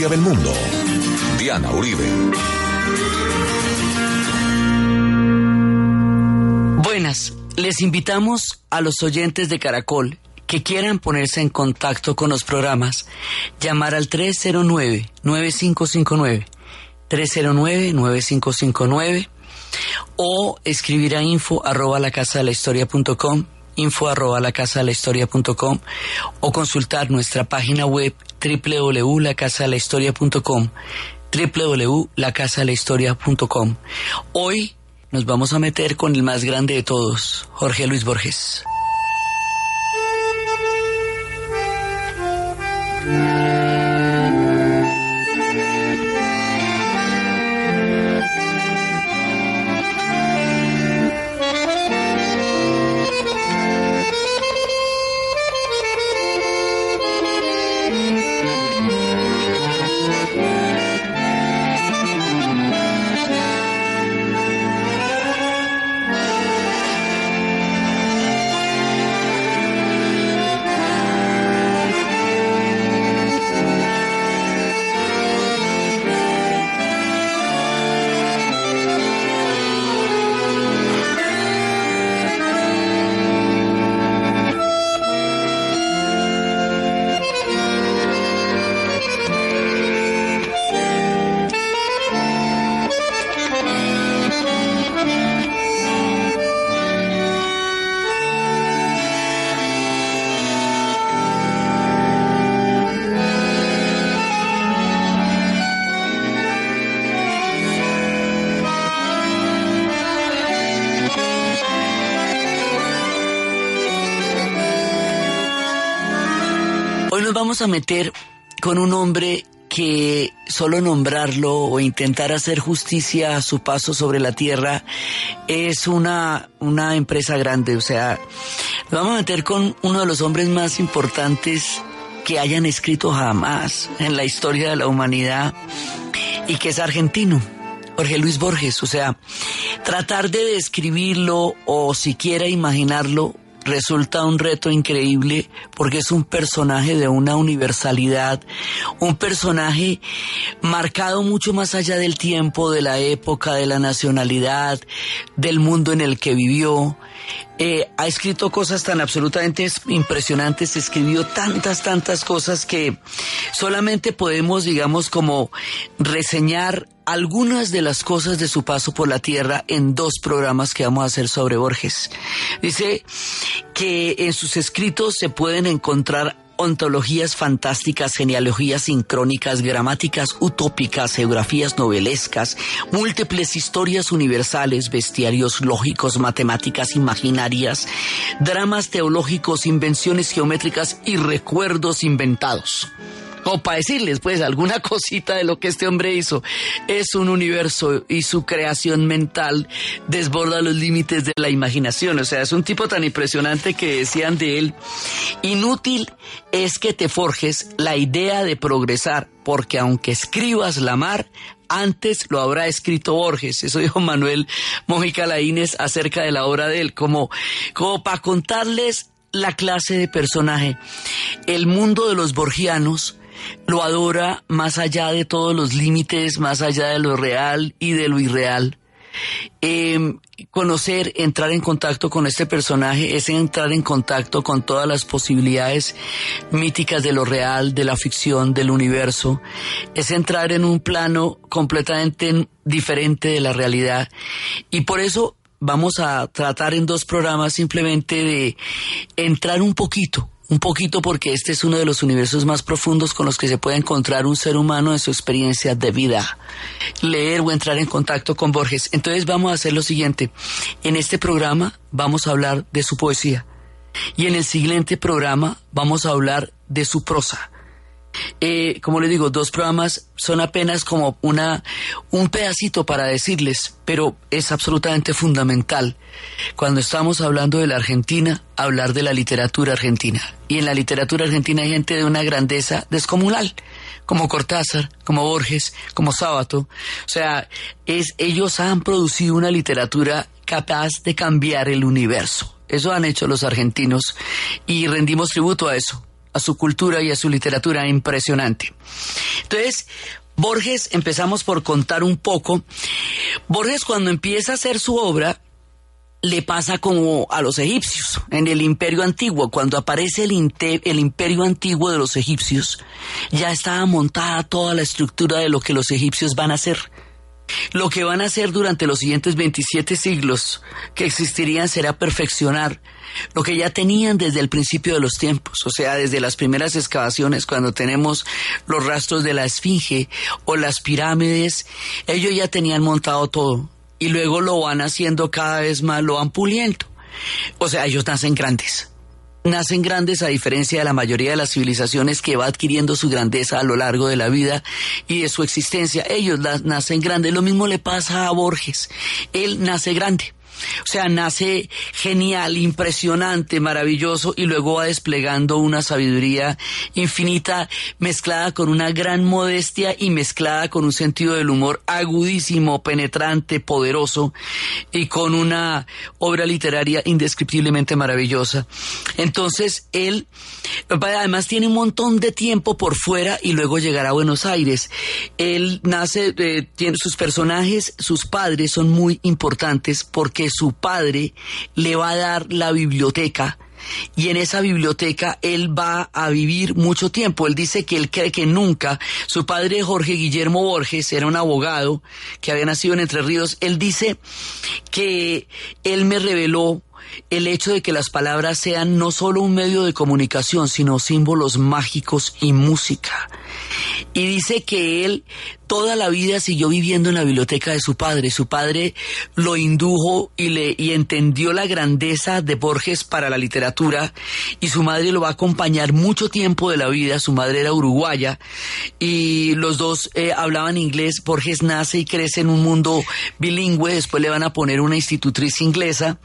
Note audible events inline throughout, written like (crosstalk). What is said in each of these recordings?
historia del mundo. Diana Uribe. Buenas, les invitamos a los oyentes de Caracol que quieran ponerse en contacto con los programas, llamar al 309-9559, 309-9559 o escribir a info arroba la casa de la historia punto com, info arroba la casa de la historia punto com, o consultar nuestra página web www.lacasadelahistoria.com www.lacasadelahistoria.com Hoy nos vamos a meter con el más grande de todos, Jorge Luis Borges. A meter con un hombre que solo nombrarlo o intentar hacer justicia a su paso sobre la tierra es una, una empresa grande. O sea, nos vamos a meter con uno de los hombres más importantes que hayan escrito jamás en la historia de la humanidad y que es argentino. Jorge Luis Borges, o sea, tratar de describirlo o siquiera imaginarlo resulta un reto increíble porque es un personaje de una universalidad, un personaje marcado mucho más allá del tiempo, de la época, de la nacionalidad, del mundo en el que vivió. Eh, ha escrito cosas tan absolutamente impresionantes, escribió tantas, tantas cosas que solamente podemos, digamos, como reseñar algunas de las cosas de su paso por la tierra en dos programas que vamos a hacer sobre Borges. Dice que en sus escritos se pueden encontrar ontologías fantásticas, genealogías sincrónicas, gramáticas utópicas, geografías novelescas, múltiples historias universales, bestiarios lógicos, matemáticas imaginarias, dramas teológicos, invenciones geométricas y recuerdos inventados o para decirles pues alguna (laughs) cosita de lo que este hombre hizo. Es un universo y su creación mental desborda los límites de la imaginación. O sea, es un tipo tan impresionante que decían de él, inútil es que te forjes la idea de progresar, porque aunque escribas la mar, antes lo habrá escrito Borges. Eso dijo Manuel Mojica Laínez acerca de la obra de él, como, como para contarles la clase de personaje. El mundo de los borgianos lo adora más allá de todos los límites, más allá de lo real y de lo irreal. Em, conocer, entrar en contacto con este personaje es entrar en contacto con todas las posibilidades míticas de lo real, de la ficción, del universo. Es entrar en un plano completamente diferente de la realidad. Y por eso vamos a tratar en dos programas simplemente de entrar un poquito un poquito porque este es uno de los universos más profundos con los que se puede encontrar un ser humano en su experiencia de vida. Leer o entrar en contacto con Borges. Entonces vamos a hacer lo siguiente. En este programa vamos a hablar de su poesía y en el siguiente programa vamos a hablar de su prosa. Eh, como les digo, dos programas son apenas como una, un pedacito para decirles, pero es absolutamente fundamental cuando estamos hablando de la Argentina, hablar de la literatura argentina. Y en la literatura argentina hay gente de una grandeza descomunal, como Cortázar, como Borges, como Sábato. O sea, es, ellos han producido una literatura capaz de cambiar el universo. Eso han hecho los argentinos y rendimos tributo a eso a su cultura y a su literatura impresionante. Entonces, Borges, empezamos por contar un poco. Borges cuando empieza a hacer su obra, le pasa como a los egipcios en el imperio antiguo. Cuando aparece el, el, imperio antiguo de los egipcios, ya estaba montada toda la estructura de lo que los egipcios van a hacer. Lo que van a hacer durante los siguientes 27 siglos que existirían será perfeccionar lo que ya tenían desde el principio de los tiempos, o sea, desde las primeras excavaciones, cuando tenemos los rastros de la Esfinge o las pirámides, ellos ya tenían montado todo y luego lo van haciendo cada vez más, lo van puliendo. O sea, ellos nacen grandes. Nacen grandes a diferencia de la mayoría de las civilizaciones que va adquiriendo su grandeza a lo largo de la vida y de su existencia. Ellos nacen grandes. Lo mismo le pasa a Borges. Él nace grande. O sea, nace genial, impresionante, maravilloso y luego va desplegando una sabiduría infinita mezclada con una gran modestia y mezclada con un sentido del humor agudísimo, penetrante, poderoso y con una obra literaria indescriptiblemente maravillosa. Entonces, él además tiene un montón de tiempo por fuera y luego llegará a Buenos Aires. Él nace, eh, tiene sus personajes, sus padres son muy importantes porque su padre le va a dar la biblioteca y en esa biblioteca él va a vivir mucho tiempo. Él dice que él cree que nunca, su padre Jorge Guillermo Borges era un abogado que había nacido en Entre Ríos, él dice que él me reveló el hecho de que las palabras sean no solo un medio de comunicación, sino símbolos mágicos y música. Y dice que él toda la vida siguió viviendo en la biblioteca de su padre. Su padre lo indujo y le y entendió la grandeza de Borges para la literatura y su madre lo va a acompañar mucho tiempo de la vida. Su madre era uruguaya y los dos eh, hablaban inglés. Borges nace y crece en un mundo bilingüe. Después le van a poner una institutriz inglesa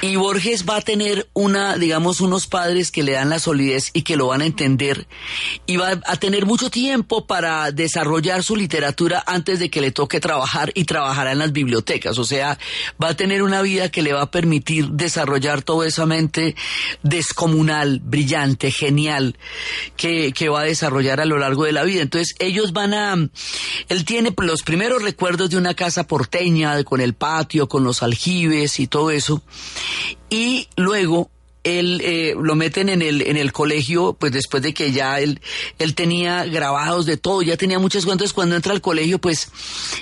y Borges va a tener una, digamos, unos padres que le dan la solidez y que lo van a entender y va a tener mucho tiempo para desarrollar su literatura antes de que le toque trabajar y trabajará en las bibliotecas. O sea, va a tener una vida que le va a permitir desarrollar toda esa mente descomunal, brillante, genial, que, que va a desarrollar a lo largo de la vida. Entonces, ellos van a, él tiene los primeros recuerdos de una casa porteña, con el patio, con los aljibes y todo eso. Y luego él eh, lo meten en el, en el colegio, pues después de que ya él, él tenía grabados de todo, ya tenía muchas cuentas, cuando entra al colegio, pues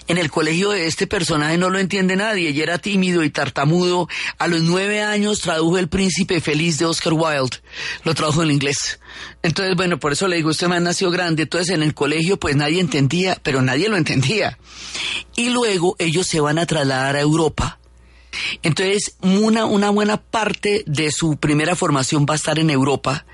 en el colegio este personaje no lo entiende nadie, y era tímido y tartamudo. A los nueve años tradujo El Príncipe Feliz de Oscar Wilde, lo tradujo en inglés. Entonces, bueno, por eso le digo, este man nació grande, entonces en el colegio pues nadie entendía, pero nadie lo entendía. Y luego ellos se van a trasladar a Europa entonces, una, buena parte de su primera formación va a estar en Europa.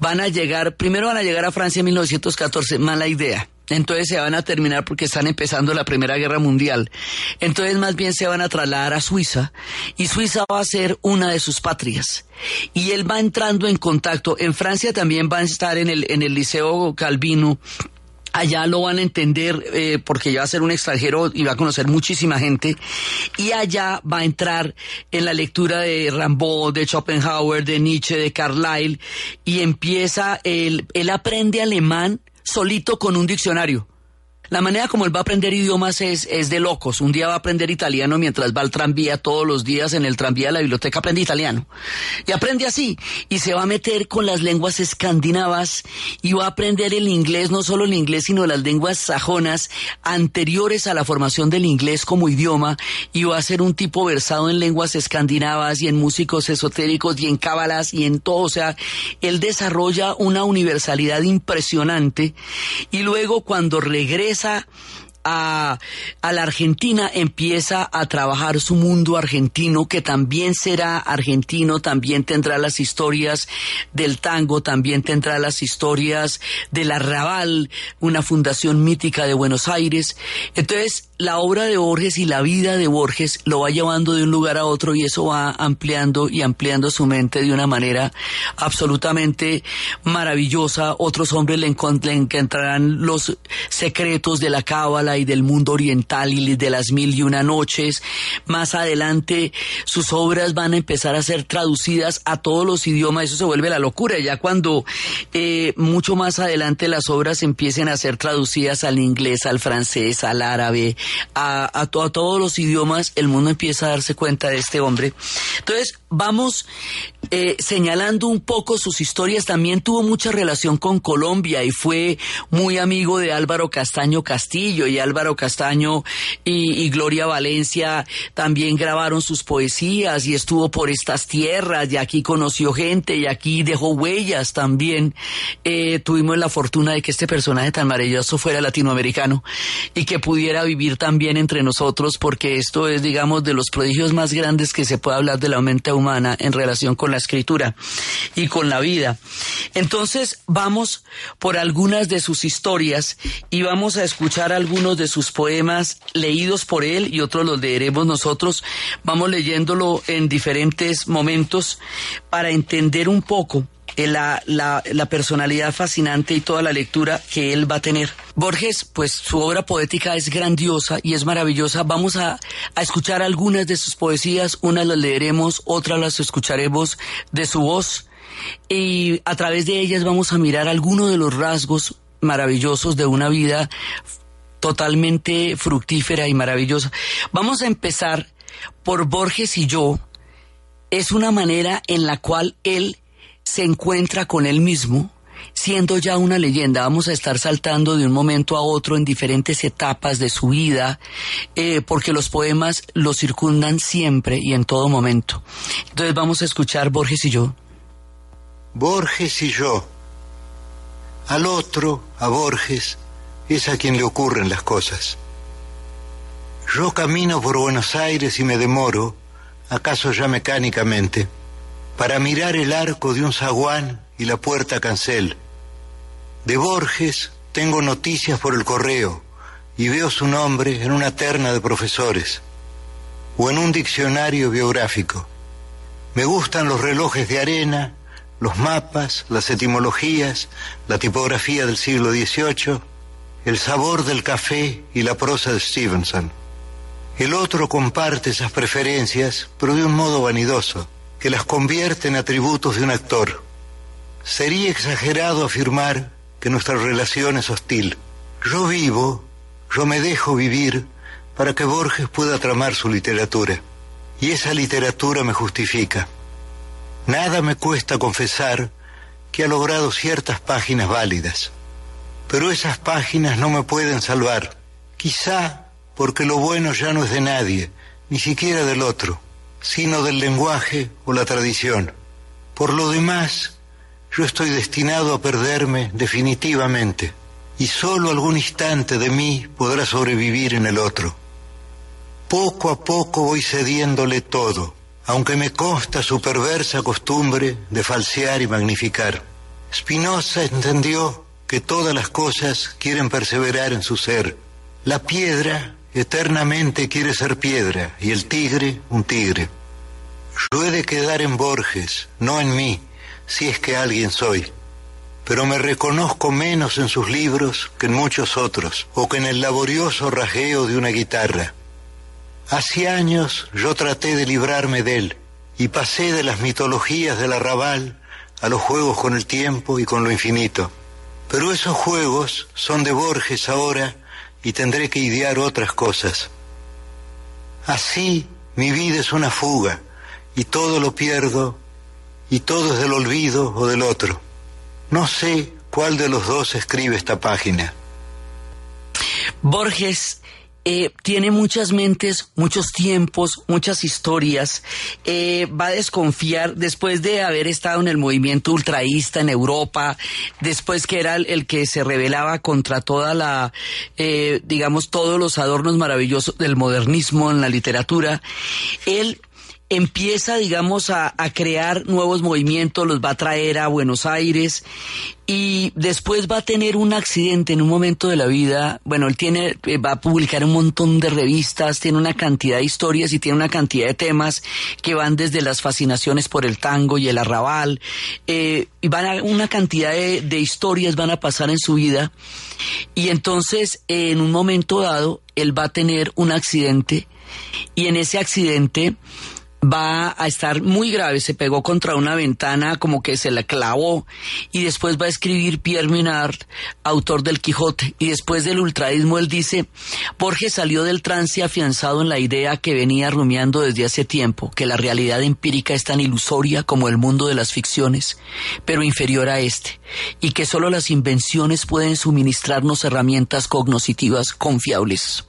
Van a llegar, primero van a llegar a Francia en 1914, mala idea. Entonces se van a terminar porque están empezando la Primera Guerra Mundial. Entonces más bien se van a trasladar a Suiza y Suiza va a ser una de sus patrias. Y él va entrando en contacto. En Francia también va a estar en el, en el Liceo Calvino allá lo van a entender eh, porque ya va a ser un extranjero y va a conocer muchísima gente y allá va a entrar en la lectura de Rambaud, de Schopenhauer, de Nietzsche, de Carlyle y empieza, él, él aprende alemán solito con un diccionario. La manera como él va a aprender idiomas es, es de locos. Un día va a aprender italiano mientras va al tranvía todos los días en el tranvía de la biblioteca aprende italiano. Y aprende así. Y se va a meter con las lenguas escandinavas y va a aprender el inglés, no solo el inglés, sino las lenguas sajonas anteriores a la formación del inglés como idioma. Y va a ser un tipo versado en lenguas escandinavas y en músicos esotéricos y en cábalas y en todo. O sea, él desarrolla una universalidad impresionante. Y luego cuando regresa a, la Argentina, empieza a trabajar su mundo argentino, que también será argentino, también tendrá las historias del tango, también tendrá las historias del arrabal, una fundación mítica de Buenos Aires. Entonces, la obra de Borges y la vida de Borges lo va llevando de un lugar a otro y eso va ampliando y ampliando su mente de una manera absolutamente maravillosa. Otros hombres le, encontrarán los secretos de la cábala y del mundo oriental y de las mil y una noches. Más adelante sus obras van a empezar a ser traducidas a todos los idiomas. Eso se vuelve la locura. Ya cuando eh, mucho más adelante las obras empiecen a ser traducidas al inglés, al francés, al árabe, a, todos los idiomas, el mundo empieza a darse cuenta de este hombre. Entonces, vamos eh, señalando un poco sus historias. También tuvo mucha relación con Colombia y fue muy amigo de Álvaro Castaño Castillo y Álvaro Castaño y, Gloria Valencia también grabaron sus poesías y estuvo por estas tierras y aquí conoció gente y aquí dejó huellas también. Eh, tuvimos la fortuna de que este personaje tan maravilloso fuera latinoamericano y que pudiera vivir también entre nosotros porque esto es, digamos, de los prodigios más grandes que se puede hablar de la mente humana en relación con la escritura y con la vida. Entonces vamos por algunas de sus historias y vamos a escuchar algunos de sus poemas leídos por él y otros los leeremos nosotros. Vamos leyéndolo en diferentes momentos para entender un poco la, la, la, personalidad fascinante y toda la lectura que él va a tener. Borges, pues su obra poética es grandiosa y es maravillosa. Vamos a, a escuchar algunas de sus poesías, unas las leeremos, otras las escucharemos de su voz y a través de ellas vamos a mirar algunos de los rasgos maravillosos de una vida totalmente fructífera y maravillosa. Vamos a empezar por Borges y yo. Es una manera en la cual él se encuentra con él mismo, siendo ya una leyenda. Vamos a estar saltando de un momento a otro en diferentes etapas de su vida, eh, porque los poemas lo circundan siempre y en todo momento. Entonces vamos a escuchar Borges y yo. Borges y yo. Al otro, a Borges, es a quien le ocurren las cosas. Yo camino por Buenos Aires y me demoro, acaso ya mecánicamente para mirar el arco de un zaguán y la puerta cancel. De Borges tengo noticias por el correo y veo su nombre en una terna de profesores o en un diccionario biográfico. Me gustan los relojes de arena, los mapas, las etimologías, la tipografía del siglo XVIII, el sabor del café y la prosa de Stevenson. El otro comparte esas preferencias, pero de un modo vanidoso que las convierte en atributos de un actor. Sería exagerado afirmar que nuestra relación es hostil. Yo vivo, yo me dejo vivir para que Borges pueda tramar su literatura. Y esa literatura me justifica. Nada me cuesta confesar que ha logrado ciertas páginas válidas. Pero esas páginas no me pueden salvar. Quizá porque lo bueno ya no es de nadie, ni siquiera del otro sino del lenguaje o la tradición. Por lo demás, yo estoy destinado a perderme definitivamente, y solo algún instante de mí podrá sobrevivir en el otro. Poco a poco voy cediéndole todo, aunque me consta su perversa costumbre de falsear y magnificar. Spinoza entendió que todas las cosas quieren perseverar en su ser. La piedra eternamente quiere ser piedra y el tigre un tigre. Yo he de quedar en Borges, no en mí, si es que alguien soy. Pero me reconozco menos en sus libros que en muchos otros, o que en el laborioso rajeo de una guitarra. Hace años yo traté de librarme de él, y pasé de las mitologías del arrabal a los juegos con el tiempo y con lo infinito. Pero esos juegos son de Borges ahora y tendré que idear otras cosas. Así mi vida es una fuga y todo lo pierdo y todo es del olvido o del otro. No sé cuál de los dos escribe esta página. Borges eh, tiene muchas mentes, muchos tiempos, muchas historias. Eh, va a desconfiar después de haber estado en el movimiento ultraísta en Europa, después que era el, que se rebelaba contra toda la, eh, digamos, todos los adornos maravillosos del modernismo en la literatura. Él empieza, digamos, a, a, crear nuevos movimientos, los va a traer a Buenos Aires y después va a tener un accidente en un momento de la vida. Bueno, él tiene, eh, va a publicar un montón de revistas, tiene una cantidad de historias y tiene una cantidad de temas que van desde las fascinaciones por el tango y el arrabal, eh, y van a, una cantidad de, de historias van a pasar en su vida. Y entonces, en un momento dado, él va a tener un accidente y en ese accidente va a estar muy grave, se pegó contra una ventana como que se la clavó. Y después va a escribir Pierre Minard, autor del Quijote, y después del ultraísmo él dice, Borges salió del trance afianzado en la idea que venía rumiando desde hace tiempo, que la realidad empírica es tan ilusoria como el mundo de las ficciones, pero inferior a este, y que solo las invenciones pueden suministrarnos herramientas cognoscitivas confiables.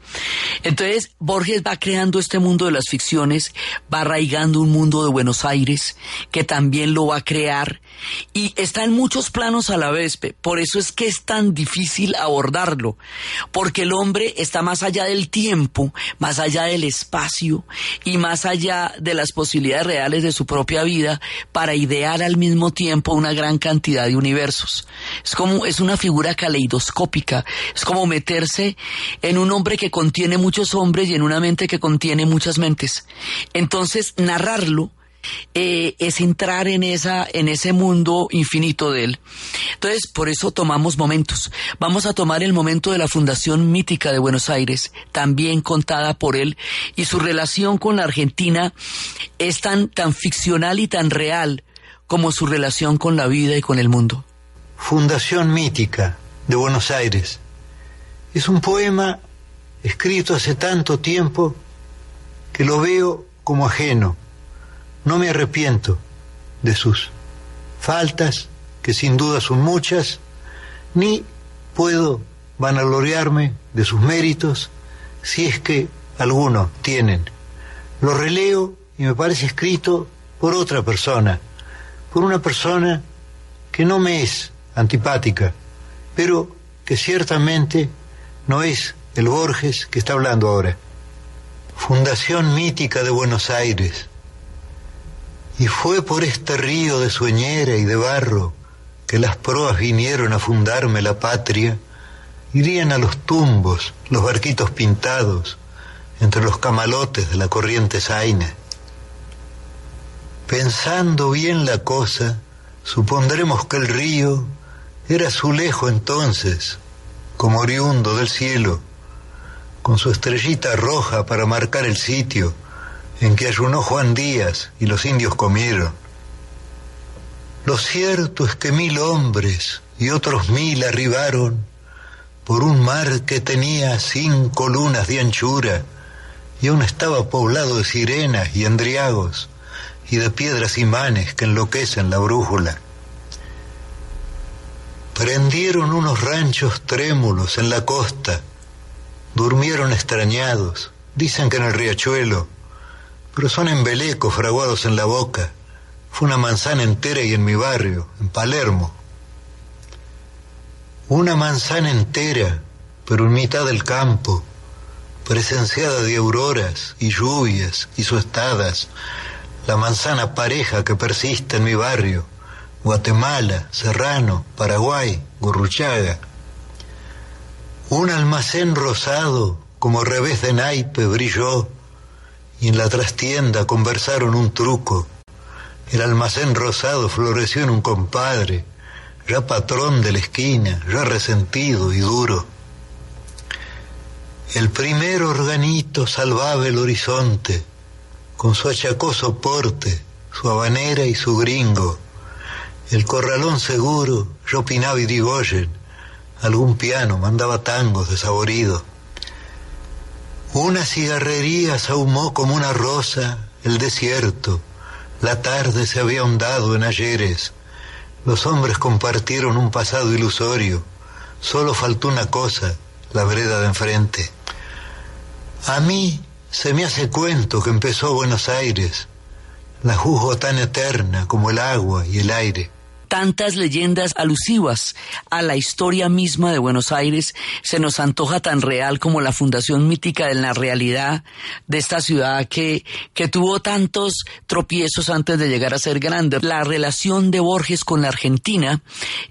Entonces, Borges va creando este mundo de las ficciones, va un mundo de Buenos Aires, que también lo va a crear, y está en muchos planos a la vez, por eso es que es tan difícil abordarlo, porque el hombre está más allá del tiempo, más allá del espacio, y más allá de las posibilidades reales de su propia vida, para idear al mismo tiempo una gran cantidad de universos. Es como, es una figura caleidoscópica, es como meterse en un hombre que contiene muchos hombres y en una mente que contiene muchas mentes. Entonces, narrarlo eh, es entrar en esa en ese mundo infinito de él. Entonces, por eso tomamos momentos. Vamos a tomar el momento de la Fundación Mítica de Buenos Aires, también contada por él, y su relación con la Argentina es tan tan ficcional y tan real como su relación con la vida y con el mundo. Fundación Mítica de Buenos Aires. Es un poema escrito hace tanto tiempo que lo veo como ajeno. No me arrepiento de sus faltas, que sin duda son muchas, ni puedo vanagloriarme de sus méritos si es que algunos tienen. Lo releo y me parece escrito por otra persona, por una persona que no me es antipática, pero que ciertamente no es el Borges que está hablando ahora. Fundación mítica de Buenos Aires. Y fue por este río de sueñera y de barro que las proas vinieron a fundarme la patria. Irían a los tumbos, los barquitos pintados, entre los camalotes de la corriente zaina. Pensando bien la cosa, supondremos que el río era azulejo entonces, como oriundo del cielo, con su estrellita roja para marcar el sitio en que ayunó Juan Díaz y los indios comieron. Lo cierto es que mil hombres y otros mil arribaron por un mar que tenía cinco lunas de anchura y aún estaba poblado de sirenas y endriagos y de piedras imanes que enloquecen la brújula. Prendieron unos ranchos trémulos en la costa Durmieron extrañados, dicen que en el riachuelo, pero son embelecos fraguados en la boca. Fue una manzana entera y en mi barrio, en Palermo. Una manzana entera, pero en mitad del campo, presenciada de auroras y lluvias y suestadas, la manzana pareja que persiste en mi barrio, Guatemala, Serrano, Paraguay, Gurruchaga. Un almacén rosado, como revés de naipe, brilló, y en la trastienda conversaron un truco. El almacén rosado floreció en un compadre, ya patrón de la esquina, ya resentido y duro. El primer organito salvaba el horizonte, con su achacoso porte, su habanera y su gringo. El corralón seguro, yo opinaba y digoyen, algún piano, mandaba tangos desaboridos. Una cigarrería ahumó como una rosa el desierto. La tarde se había ahondado en ayeres. Los hombres compartieron un pasado ilusorio. Solo faltó una cosa, la vereda de enfrente. A mí se me hace cuento que empezó Buenos Aires. La juzgo tan eterna como el agua y el aire. Tantas leyendas alusivas a la historia misma de Buenos Aires se nos antoja tan real como la fundación mítica de la realidad de esta ciudad que, que tuvo tantos tropiezos antes de llegar a ser grande. La relación de Borges con la Argentina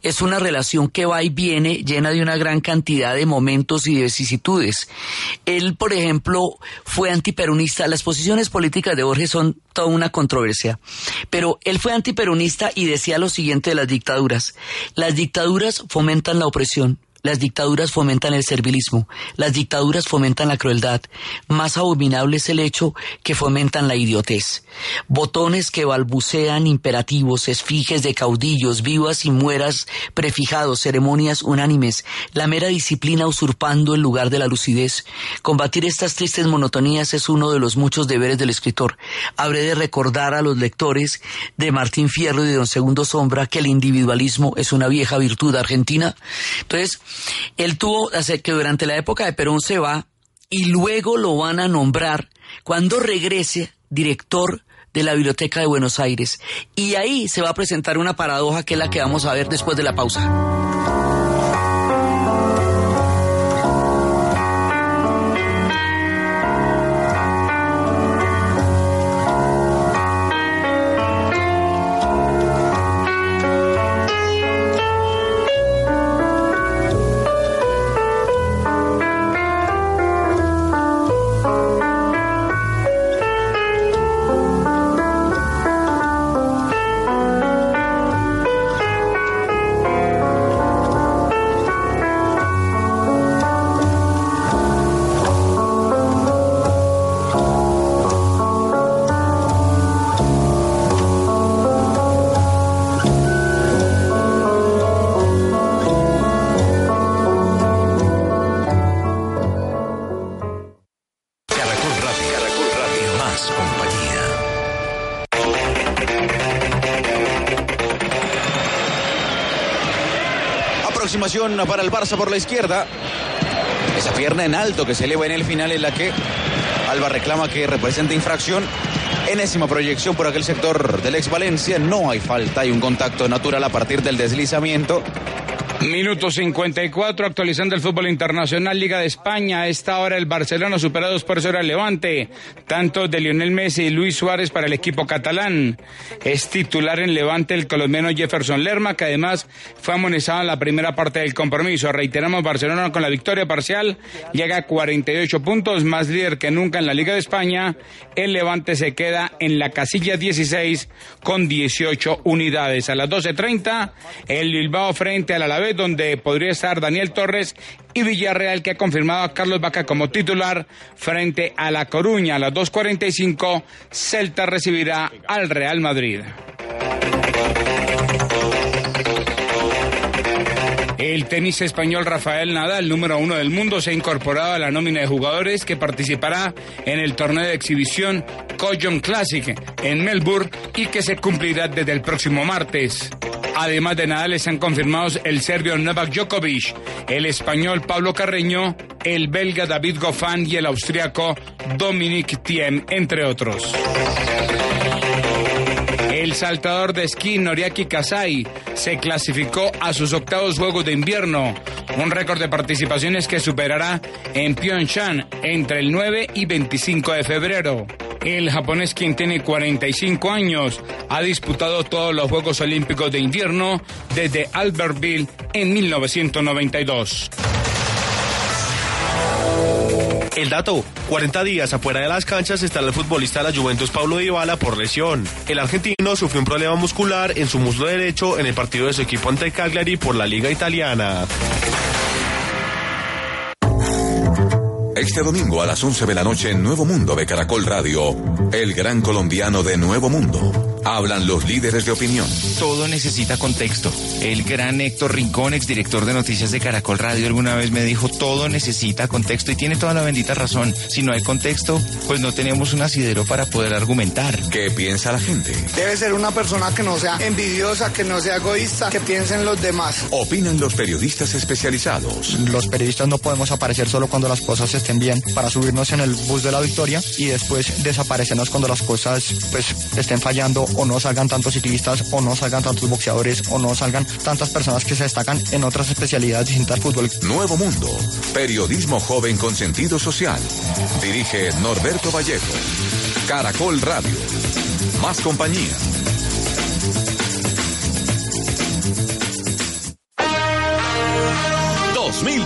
es una relación que va y viene llena de una gran cantidad de momentos y de vicisitudes. Él, por ejemplo, fue antiperonista. Las posiciones políticas de Borges son toda una controversia, pero él fue antiperonista y decía lo siguiente de las dictaduras. Las dictaduras fomentan la opresión, las dictaduras fomentan el servilismo, las dictaduras fomentan la crueldad. Más abominable es el hecho que fomentan la idiotez. Botones que balbucean imperativos, esfiges de caudillos, vivas y mueras prefijados, ceremonias unánimes, la mera disciplina usurpando el lugar de la lucidez. Combatir estas tristes monotonías es uno de los muchos deberes del escritor. Habré de recordar a los lectores de Martín Fierro y de Don Segundo Sombra que el individualismo es una vieja virtud argentina. Entonces, él tuvo, que durante la época de Perón se va y luego lo van a nombrar cuando regrese director de la Biblioteca de Buenos Aires. Y ahí se va a presentar una paradoja que es la que vamos a ver después de la pausa. Para el Barça por la izquierda. Esa pierna en alto que se eleva en el final en la que Alba reclama que representa infracción. Enésima proyección por aquel sector del ex Valencia. No hay falta, hay un contacto natural a partir del deslizamiento. Minuto 54, actualizando el fútbol internacional, Liga de España. A esta hora el Barcelona superados por eso el Levante, tanto de Lionel Messi y Luis Suárez para el equipo catalán. Es titular en Levante el colombiano Jefferson Lerma, que además fue amonestado en la primera parte del compromiso. Reiteramos, Barcelona con la victoria parcial llega a 48 puntos, más líder que nunca en la Liga de España. El Levante se queda en la casilla 16 con 18 unidades. A las 12.30, el Bilbao frente al Alavés donde podría estar Daniel Torres y Villarreal, que ha confirmado a Carlos Vaca como titular frente a La Coruña. A las 2.45, Celta recibirá al Real Madrid. El tenis español Rafael Nadal, número uno del mundo, se ha incorporado a la nómina de jugadores que participará en el torneo de exhibición Coyon Classic en Melbourne y que se cumplirá desde el próximo martes. Además de Nadal, les han confirmado el serbio Novak Djokovic, el español Pablo Carreño, el belga David Goffin y el austriaco Dominic Thiem, entre otros. El saltador de esquí Noriaki Kasai se clasificó a sus octavos Juegos de Invierno, un récord de participaciones que superará en Pyeongchang entre el 9 y 25 de febrero. El japonés, quien tiene 45 años, ha disputado todos los Juegos Olímpicos de Invierno desde Albertville en 1992. El dato, 40 días afuera de las canchas está el futbolista de la Juventus Pablo Dybala por lesión. El argentino sufrió un problema muscular en su muslo derecho en el partido de su equipo ante Cagliari por la Liga Italiana. Este domingo a las 11 de la noche en Nuevo Mundo de Caracol Radio, el gran colombiano de Nuevo Mundo. Hablan los líderes de opinión. Todo necesita contexto. El gran Héctor Rincón, exdirector de noticias de Caracol Radio, alguna vez me dijo, todo necesita contexto y tiene toda la bendita razón. Si no hay contexto, pues no tenemos un asidero para poder argumentar. ¿Qué piensa la gente? Debe ser una persona que no sea envidiosa, que no sea egoísta, que piense en los demás. Opinan los periodistas especializados. Los periodistas no podemos aparecer solo cuando las cosas estén bien para subirnos en el bus de la victoria y después desaparecernos cuando las cosas pues estén fallando o no salgan tantos ciclistas o no salgan tantos boxeadores o no salgan tantas personas que se destacan en otras especialidades distintas al fútbol. Nuevo Mundo, periodismo joven con sentido social. Dirige Norberto Vallejo. Caracol Radio. Más compañía.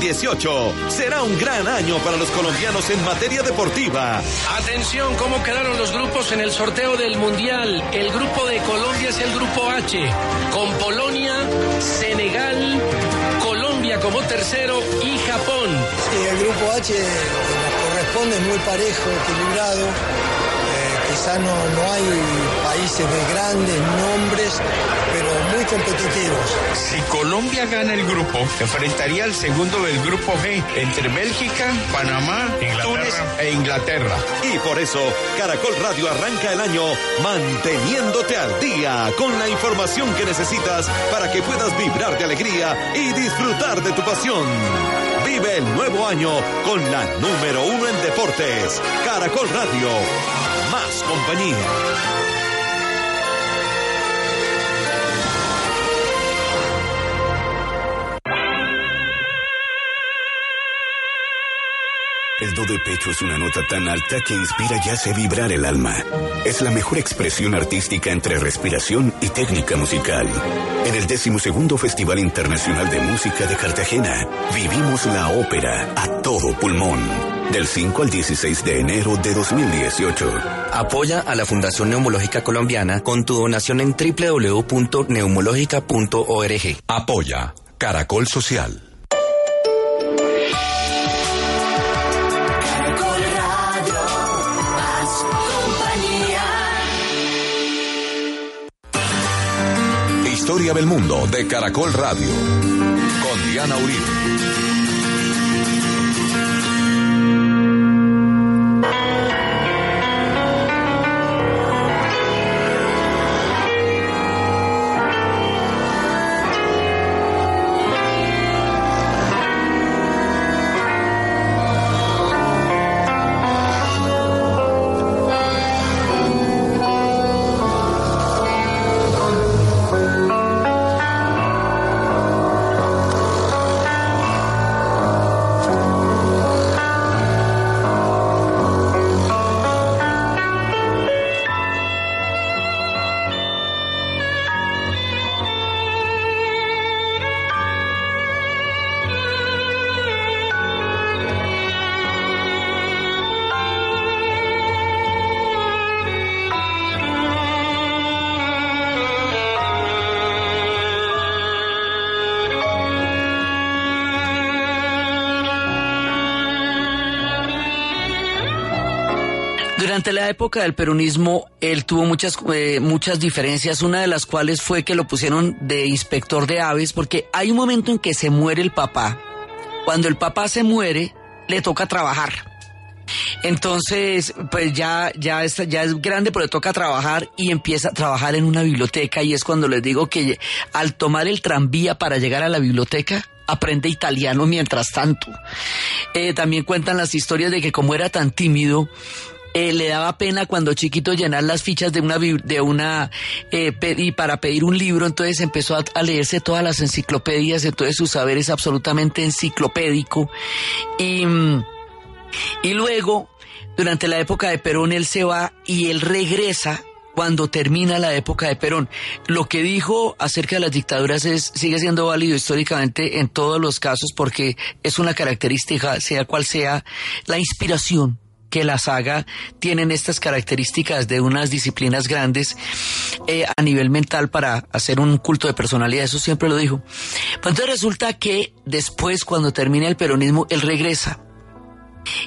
...2018 será un gran año para los colombianos en materia deportiva. Atención, ¿cómo quedaron los grupos en el sorteo del Mundial? El grupo de Colombia es el grupo H, con Polonia, Senegal, Colombia como tercero y Japón. Sí, el grupo H nos corresponde muy parejo, equilibrado. Quizá no, no hay países de grandes nombres, pero muy competitivos. Si Colombia gana el grupo, enfrentaría al segundo del grupo G entre Bélgica, Panamá, Túnez e Inglaterra. Y por eso, Caracol Radio arranca el año manteniéndote al día con la información que necesitas para que puedas vibrar de alegría y disfrutar de tu pasión. Vive el nuevo año con la número uno en deportes. Caracol Radio. Compañía. El do de pecho es una nota tan alta que inspira y hace vibrar el alma. Es la mejor expresión artística entre respiración y técnica musical. En el decimosegundo Festival Internacional de Música de Cartagena, vivimos la ópera a todo pulmón. Del 5 al 16 de enero de 2018. Apoya a la Fundación Neumológica Colombiana con tu donación en www.neumológica.org. Apoya Caracol Social. Historia del mundo de Caracol Radio. Con Diana Uribe. Durante la época del peronismo, él tuvo muchas, eh, muchas diferencias, una de las cuales fue que lo pusieron de inspector de aves, porque hay un momento en que se muere el papá. Cuando el papá se muere, le toca trabajar. Entonces, pues ya, ya, está, ya es grande, pero le toca trabajar y empieza a trabajar en una biblioteca y es cuando les digo que al tomar el tranvía para llegar a la biblioteca, aprende italiano mientras tanto. Eh, también cuentan las historias de que como era tan tímido, eh, le daba pena cuando chiquito llenar las fichas de una de una eh, y para pedir un libro entonces empezó a, a, leerse todas las enciclopedias entonces su saber es absolutamente enciclopédico y y luego durante la época de Perón él se va y él regresa cuando termina la época de Perón. Lo que dijo acerca de las dictaduras es, sigue siendo válido históricamente en todos los casos porque es una característica, sea cual sea, la inspiración que la saga tienen estas características de unas disciplinas grandes eh, a nivel mental para hacer un culto de personalidad, eso siempre lo dijo. Pero entonces resulta que después, cuando termina el peronismo, él regresa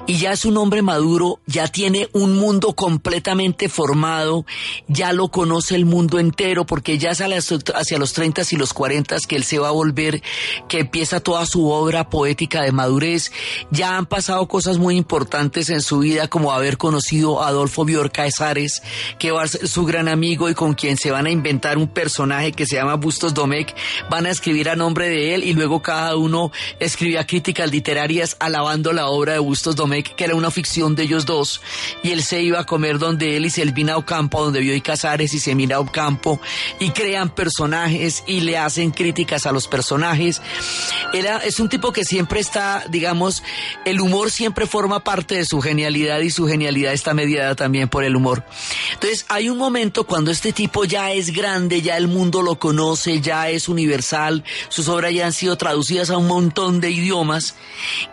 y ya es un hombre maduro, ya tiene un mundo completamente formado, ya lo conoce el mundo entero, porque ya sale hacia los 30 y los 40 que él se va a volver, que empieza toda su obra poética de madurez. Ya han pasado cosas muy importantes en su vida, como haber conocido a Adolfo Bior Caesares, que va a ser su gran amigo y con quien se van a inventar un personaje que se llama Bustos Domecq. Van a escribir a nombre de él y luego cada uno escribía críticas literarias alabando la obra de Bustos Domecq, que era una ficción de ellos dos, y él se iba a comer donde él y Selvina Ocampo, donde vio y Casares y Semina Ocampo, y crean personajes y le hacen críticas a los personajes. Era, es un tipo que siempre está, digamos, el humor siempre forma parte de su genialidad y su genialidad está mediada también por el humor. Entonces, hay un momento cuando este tipo ya es grande, ya el mundo lo conoce, ya es universal, sus obras ya han sido traducidas a un montón de idiomas,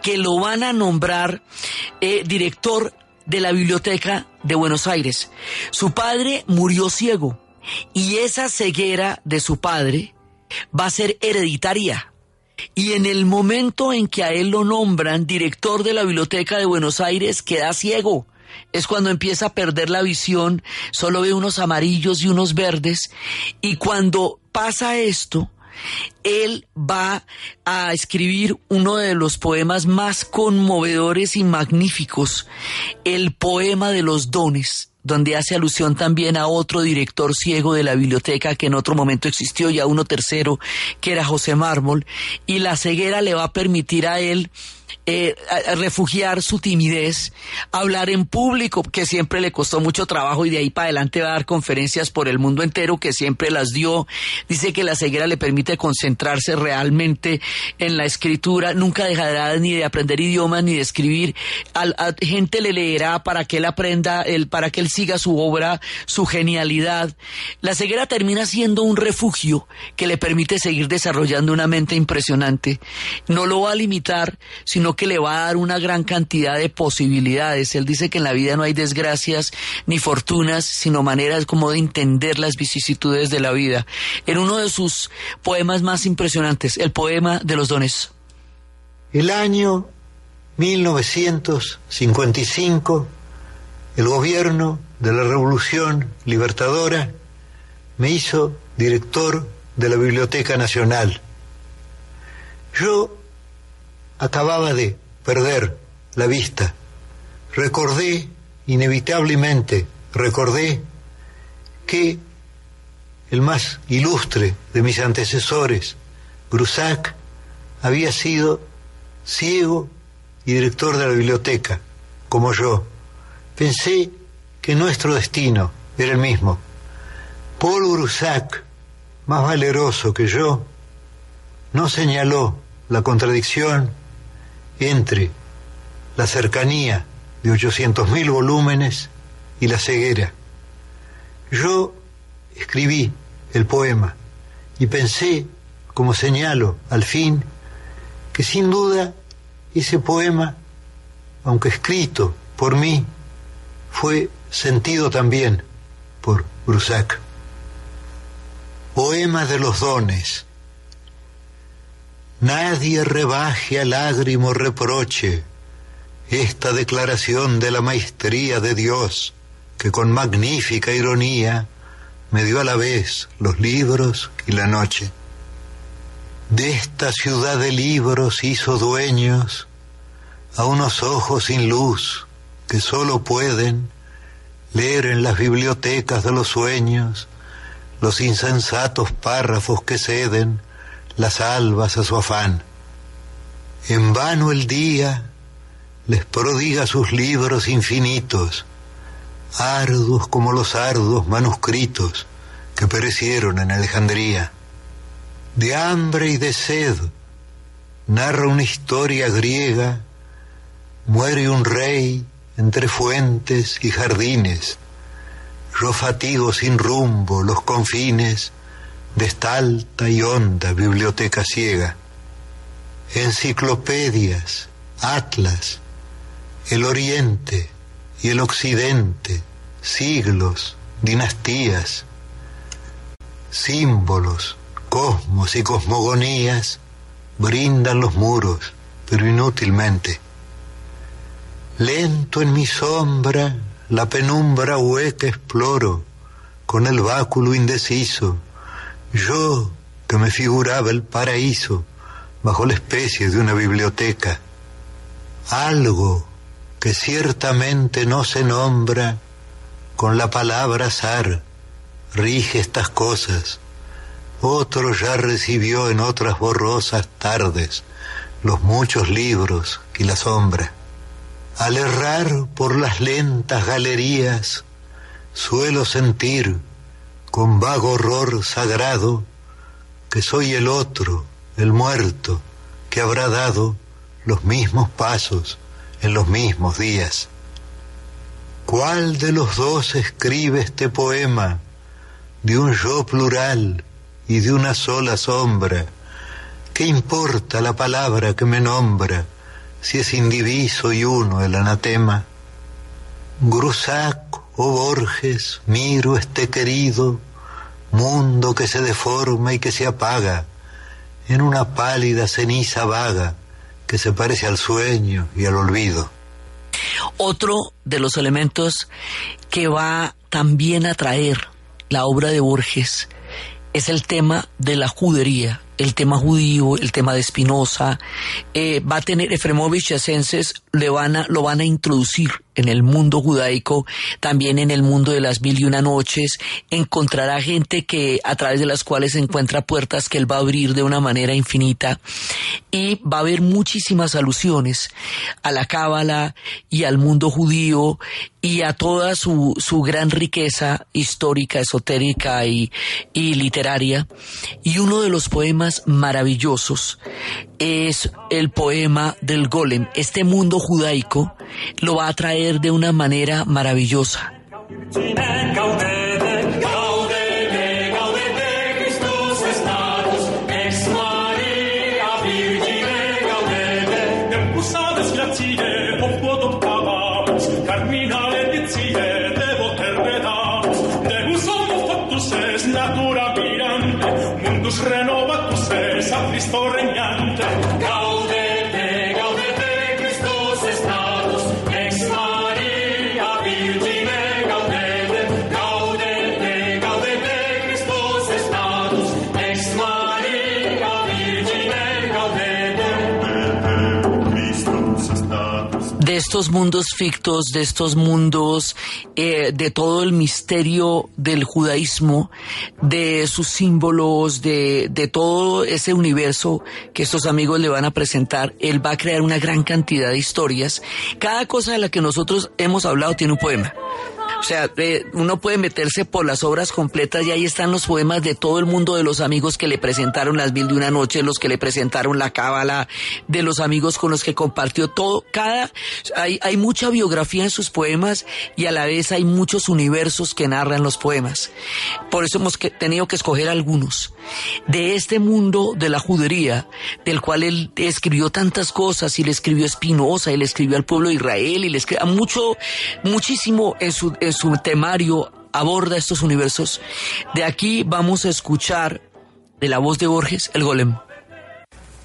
que lo van a nombrar eh, director de la Biblioteca de Buenos Aires. Su padre murió ciego y esa ceguera de su padre va a ser hereditaria. Y en el momento en que a él lo nombran director de la Biblioteca de Buenos Aires, queda ciego. Es cuando empieza a perder la visión, solo ve unos amarillos y unos verdes. Y cuando pasa esto, él va a escribir uno de los poemas más conmovedores y magníficos, el poema de los dones donde hace alusión también a otro director ciego de la biblioteca que en otro momento existió, ya uno tercero, que era José Mármol, y la ceguera le va a permitir a él eh, refugiar su timidez, hablar en público, que siempre le costó mucho trabajo y de ahí para adelante va a dar conferencias por el mundo entero, que siempre las dio. Dice que la ceguera le permite concentrarse realmente en la escritura, nunca dejará ni de aprender idiomas ni de escribir. a gente le leerá para que él aprenda, para que él siga su obra, su genialidad. La ceguera termina siendo un refugio que le permite seguir desarrollando una mente impresionante. No lo va a limitar, sino que le va a dar una gran cantidad de posibilidades. Él dice que en la vida no hay desgracias ni fortunas, sino maneras como de entender las vicisitudes de la vida. En uno de sus poemas más impresionantes, el poema de los dones. El año 1955, el gobierno de la Revolución Libertadora me hizo director de la Biblioteca Nacional. Yo acababa de perder la vista. Recordé, inevitablemente, recordé que el más ilustre de mis antecesores, Brusac, había sido ciego y director de la biblioteca, como yo. Pensé que nuestro destino era el mismo. Paul Brusac, más valeroso que yo, no señaló la contradicción entre la cercanía de 800.000 volúmenes y la ceguera. Yo escribí el poema y pensé, como señalo al fin, que sin duda ese poema, aunque escrito por mí, fue sentido también por Brusac. Poema de los dones Nadie rebaje a lágrimo reproche esta declaración de la maestría de Dios, que con magnífica ironía me dio a la vez los libros y la noche. De esta ciudad de libros hizo dueños a unos ojos sin luz que sólo pueden leer en las bibliotecas de los sueños los insensatos párrafos que ceden las albas a su afán. En vano el día les prodiga sus libros infinitos, arduos como los arduos manuscritos que perecieron en Alejandría. De hambre y de sed narra una historia griega, muere un rey entre fuentes y jardines, yo fatigo sin rumbo los confines de esta alta y honda biblioteca ciega. Enciclopedias, atlas, el oriente y el occidente, siglos, dinastías, símbolos, cosmos y cosmogonías brindan los muros, pero inútilmente. Lento en mi sombra, la penumbra hueca exploro, con el báculo indeciso, yo, que me figuraba el paraíso bajo la especie de una biblioteca, algo que ciertamente no se nombra con la palabra azar, rige estas cosas. Otro ya recibió en otras borrosas tardes los muchos libros y la sombra. Al errar por las lentas galerías, suelo sentir con vago horror sagrado que soy el otro, el muerto, que habrá dado los mismos pasos en los mismos días. ¿Cuál de los dos escribe este poema de un yo plural y de una sola sombra? ¿Qué importa la palabra que me nombra si es indiviso y uno el anatema? Grusac o Borges, miro este querido mundo que se deforma y que se apaga en una pálida ceniza vaga que se parece al sueño y al olvido. Otro de los elementos que va también a traer la obra de Borges es el tema de la judería, el tema judío, el tema de Spinoza. Eh, va a tener Efremovich y Asenses le van a, lo van a introducir en el mundo judaico, también en el mundo de las mil y una noches, encontrará gente que a través de las cuales encuentra puertas que él va a abrir de una manera infinita y va a haber muchísimas alusiones a la cábala y al mundo judío y a toda su, su gran riqueza histórica, esotérica y, y literaria. Y uno de los poemas maravillosos es el poema del golem. Este mundo judaico lo va a traer de una manera maravillosa. Es estos mundos fictos, de estos mundos, eh, de todo el misterio del judaísmo, de sus símbolos, de, de todo ese universo que estos amigos le van a presentar. Él va a crear una gran cantidad de historias. Cada cosa de la que nosotros hemos hablado tiene un poema. O sea, uno puede meterse por las obras completas y ahí están los poemas de todo el mundo, de los amigos que le presentaron las mil de una noche, los que le presentaron la cábala, de los amigos con los que compartió todo. Cada, hay, hay mucha biografía en sus poemas y a la vez hay muchos universos que narran los poemas. Por eso hemos que- tenido que escoger algunos. De este mundo de la judería, del cual él escribió tantas cosas, y le escribió a Espinosa, y le escribió al pueblo de Israel, y le escribió mucho, muchísimo en su, su temario aborda estos universos. De aquí vamos a escuchar de la voz de Borges, el golem.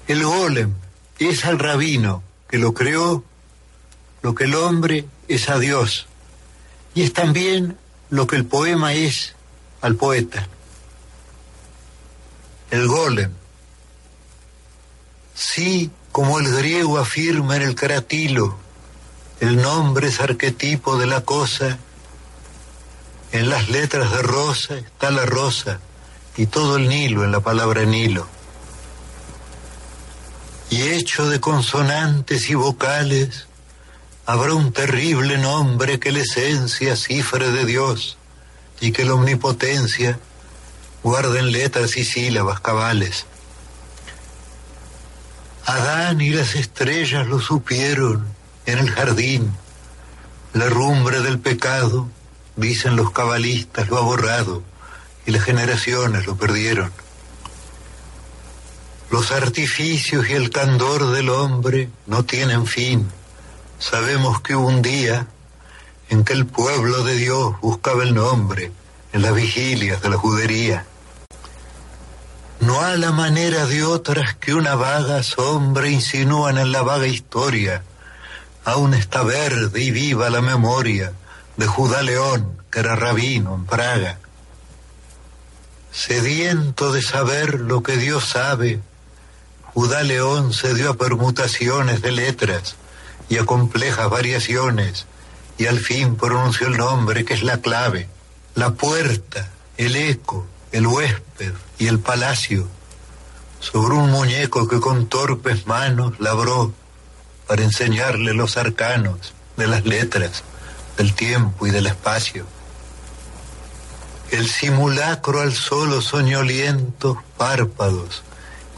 El golem es al rabino que lo creó, lo que el hombre es a Dios. Y es también lo que el poema es al poeta. El golem. Sí, como el griego afirma en el cratilo, el nombre es arquetipo de la cosa. En las letras de rosa está la rosa y todo el Nilo en la palabra Nilo y hecho de consonantes y vocales, habrá un terrible nombre que la esencia cifre de Dios y que la omnipotencia guarda en letras y sílabas cabales. Adán y las estrellas lo supieron en el jardín. La rumbre del pecado, dicen los cabalistas, lo ha borrado y las generaciones lo perdieron. Los artificios y el candor del hombre no tienen fin. Sabemos que hubo un día en que el pueblo de Dios buscaba el nombre en las vigilias de la judería. No a la manera de otras que una vaga sombra insinúan en la vaga historia. Aún está verde y viva la memoria de Judá León, que era rabino en Praga. Sediento de saber lo que Dios sabe, Judá León se dio a permutaciones de letras y a complejas variaciones, y al fin pronunció el nombre que es la clave, la puerta, el eco, el huésped y el palacio, sobre un muñeco que con torpes manos labró para enseñarle los arcanos de las letras, del tiempo y del espacio. El simulacro alzó los soñolientos párpados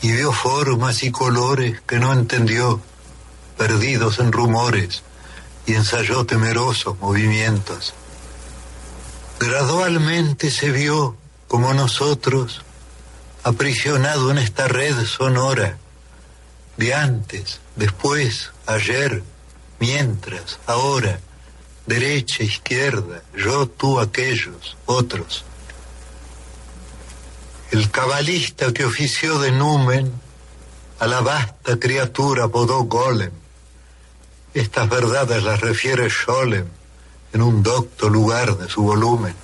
y vio formas y colores que no entendió, perdidos en rumores, y ensayó temerosos movimientos. Gradualmente se vio, como nosotros, aprisionado en esta red sonora, de antes, después, ayer, mientras, ahora, derecha, izquierda, yo, tú, aquellos, otros. El cabalista que ofició de numen a la vasta criatura apodó golem. Estas verdades las refiere Scholem en un docto lugar de su volumen.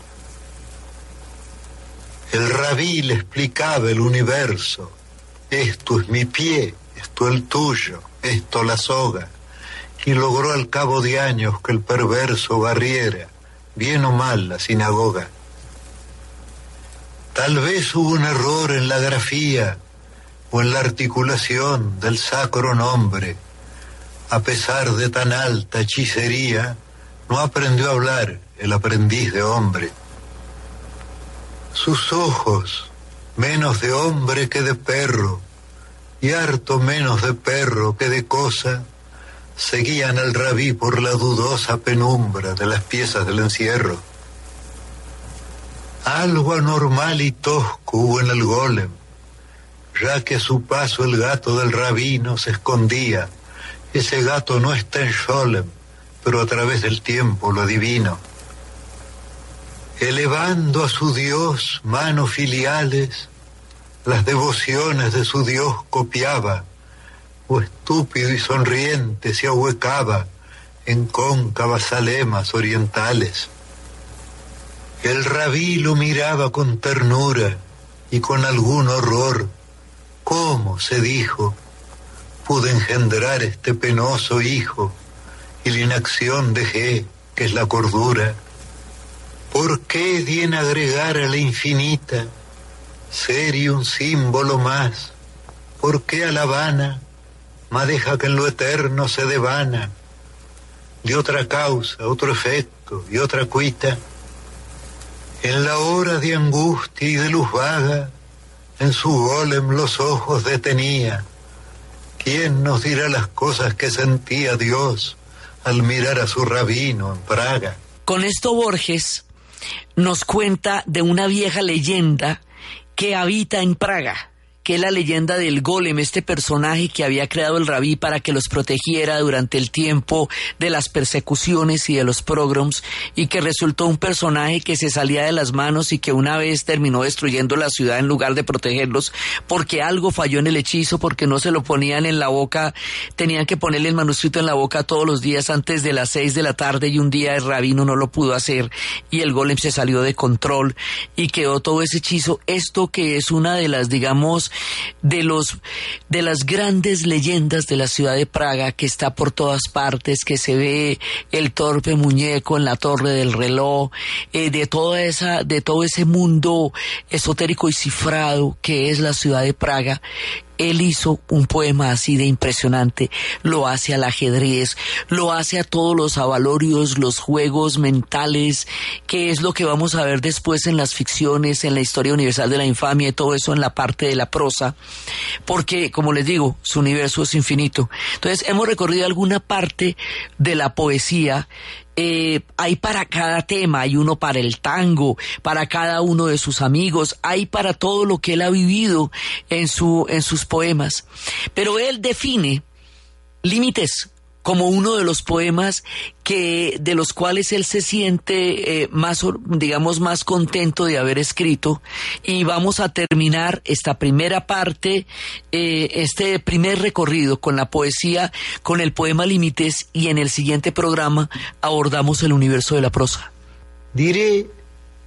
El rabí le explicaba el universo. Esto es mi pie, esto el tuyo, esto la soga. Y logró al cabo de años que el perverso barriera, bien o mal, la sinagoga. Tal vez hubo un error en la grafía o en la articulación del sacro nombre. A pesar de tan alta hechicería, no aprendió a hablar el aprendiz de hombre. Sus ojos, menos de hombre que de perro, y harto menos de perro que de cosa, seguían al rabí por la dudosa penumbra de las piezas del encierro. Algo anormal y tosco hubo en el golem, ya que a su paso el gato del rabino se escondía. Ese gato no está en Sholem, pero a través del tiempo lo adivino. Elevando a su Dios manos filiales, las devociones de su Dios copiaba, o estúpido y sonriente se ahuecaba en cóncavas alemas orientales. El rabí lo miraba con ternura y con algún horror. ¿Cómo, se dijo, pude engendrar este penoso hijo y la inacción dejé, que es la cordura? ¿Por qué di en agregar a la infinita ser y un símbolo más? ¿Por qué a la Habana deja que en lo eterno se devana? De otra causa, otro efecto y otra cuita. En la hora de angustia y de luz vaga, en su golem los ojos detenía. ¿Quién nos dirá las cosas que sentía Dios al mirar a su rabino en Praga? Con esto Borges nos cuenta de una vieja leyenda que habita en Praga que la leyenda del golem, este personaje que había creado el rabí para que los protegiera durante el tiempo de las persecuciones y de los pogroms y que resultó un personaje que se salía de las manos y que una vez terminó destruyendo la ciudad en lugar de protegerlos porque algo falló en el hechizo, porque no se lo ponían en la boca, tenían que ponerle el manuscrito en la boca todos los días antes de las seis de la tarde y un día el rabino no lo pudo hacer y el golem se salió de control y quedó todo ese hechizo. Esto que es una de las, digamos, de los de las grandes leyendas de la ciudad de Praga que está por todas partes, que se ve el torpe muñeco en la torre del reloj, eh, de toda esa, de todo ese mundo esotérico y cifrado que es la ciudad de Praga, él hizo un poema así de impresionante, lo hace al ajedrez, lo hace a todos los avalorios, los juegos mentales, que es lo que vamos a ver después en las ficciones, en la historia universal de la infamia y todo eso en la parte de la prosa, porque, como les digo, su universo es infinito. Entonces, hemos recorrido alguna parte de la poesía eh, hay para cada tema, hay uno para el tango, para cada uno de sus amigos, hay para todo lo que él ha vivido en, su, en sus poemas. Pero él define límites como uno de los poemas que de los cuales él se siente eh, más digamos más contento de haber escrito. Y vamos a terminar esta primera parte eh, este primer recorrido con la poesía con el poema Límites y en el siguiente programa abordamos el universo de la prosa. Diré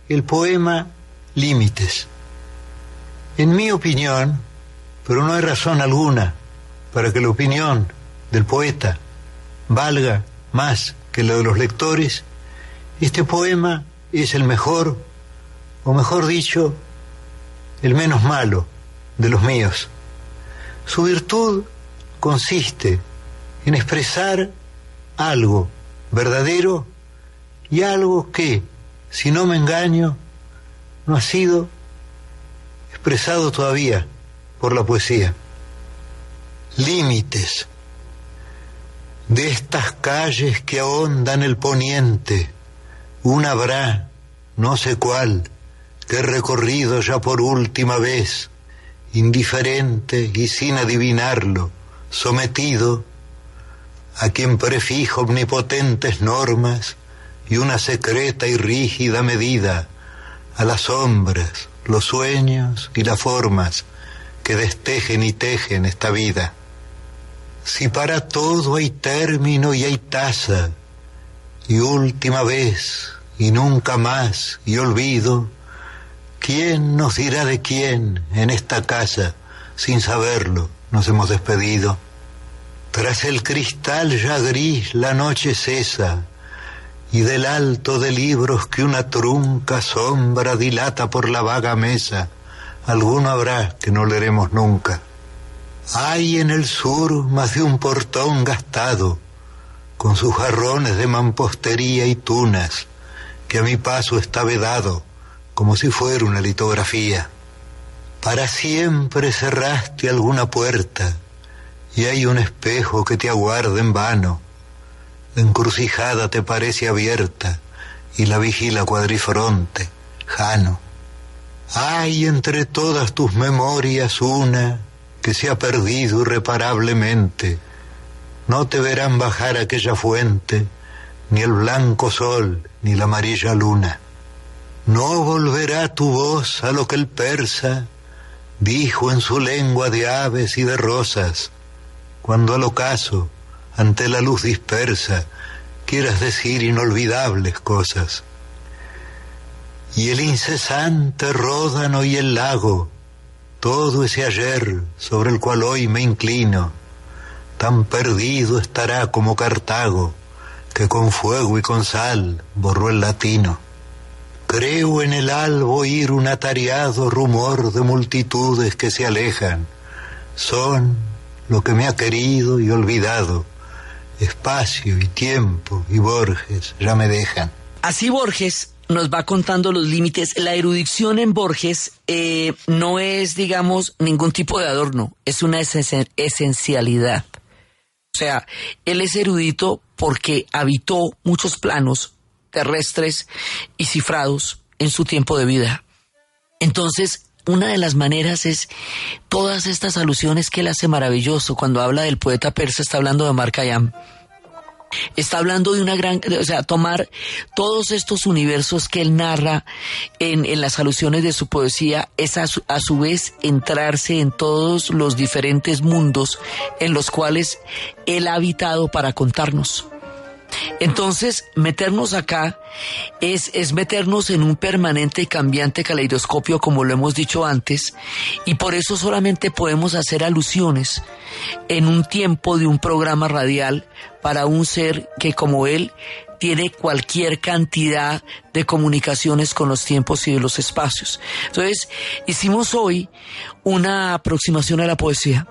el poema Límites. En mi opinión pero no hay razón alguna para que la opinión del poeta valga más que lo de los lectores, este poema es el mejor, o mejor dicho, el menos malo de los míos. Su virtud consiste en expresar algo verdadero y algo que, si no me engaño, no ha sido expresado todavía por la poesía. Límites de estas calles que ahondan el poniente, una habrá, no sé cuál, que recorrido ya por última vez, indiferente y sin adivinarlo, sometido a quien prefijo omnipotentes normas y una secreta y rígida medida a las sombras, los sueños y las formas que destejen y tejen esta vida. Si para todo hay término y hay tasa, y última vez y nunca más y olvido, ¿quién nos dirá de quién en esta casa, sin saberlo, nos hemos despedido? Tras el cristal ya gris la noche cesa, y del alto de libros que una trunca sombra dilata por la vaga mesa, alguno habrá que no leeremos nunca. Hay en el sur más de un portón gastado, con sus jarrones de mampostería y tunas, que a mi paso está vedado, como si fuera una litografía. Para siempre cerraste alguna puerta, y hay un espejo que te aguarda en vano. La encrucijada te parece abierta, y la vigila cuadrifronte, Jano. Hay entre todas tus memorias una que se ha perdido irreparablemente. No te verán bajar aquella fuente, ni el blanco sol, ni la amarilla luna. No volverá tu voz a lo que el persa dijo en su lengua de aves y de rosas, cuando al ocaso, ante la luz dispersa, quieras decir inolvidables cosas. Y el incesante ródano y el lago, todo ese ayer sobre el cual hoy me inclino, tan perdido estará como Cartago, que con fuego y con sal borró el latino. Creo en el albo oír un atareado rumor de multitudes que se alejan. Son lo que me ha querido y olvidado. Espacio y tiempo y Borges ya me dejan. Así Borges nos va contando los límites. La erudición en Borges eh, no es, digamos, ningún tipo de adorno, es una esen esencialidad. O sea, él es erudito porque habitó muchos planos terrestres y cifrados en su tiempo de vida. Entonces, una de las maneras es todas estas alusiones que él hace maravilloso. Cuando habla del poeta persa, está hablando de Markayam. Está hablando de una gran, o sea, tomar todos estos universos que él narra en, en las alusiones de su poesía, es a a su, vez entrarse en todos los diferentes mundos en los cuales él ha habitado para contarnos. Entonces, meternos acá es, es meternos en un permanente y cambiante caleidoscopio, como lo hemos dicho antes, y por eso solamente podemos hacer alusiones en un tiempo de un programa radial para un ser que como él tiene cualquier cantidad de comunicaciones con los tiempos y los espacios. Entonces, hicimos hoy una aproximación a la poesía.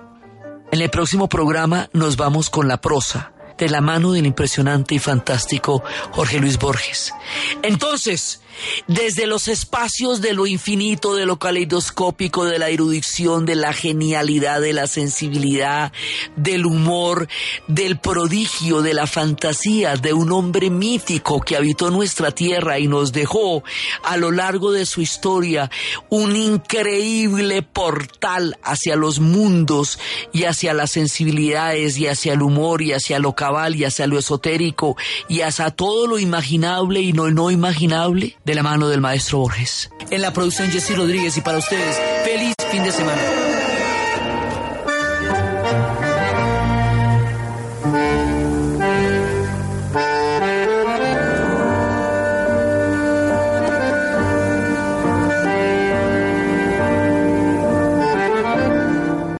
En el próximo programa nos vamos con la prosa de la mano del impresionante y fantástico Jorge Luis Borges. Entonces, desde los espacios de lo infinito, de lo caleidoscópico, de la erudición, de la genialidad, de la sensibilidad, del humor, del prodigio, de la fantasía, de un hombre mítico que habitó nuestra tierra y nos dejó a lo largo de su historia un increíble portal hacia los mundos y hacia las sensibilidades y hacia el humor y hacia lo cabal y hacia lo esotérico y hacia todo lo imaginable y no, no imaginable de la mano del maestro Borges. En la producción Jessy Rodríguez y para ustedes, feliz fin de semana.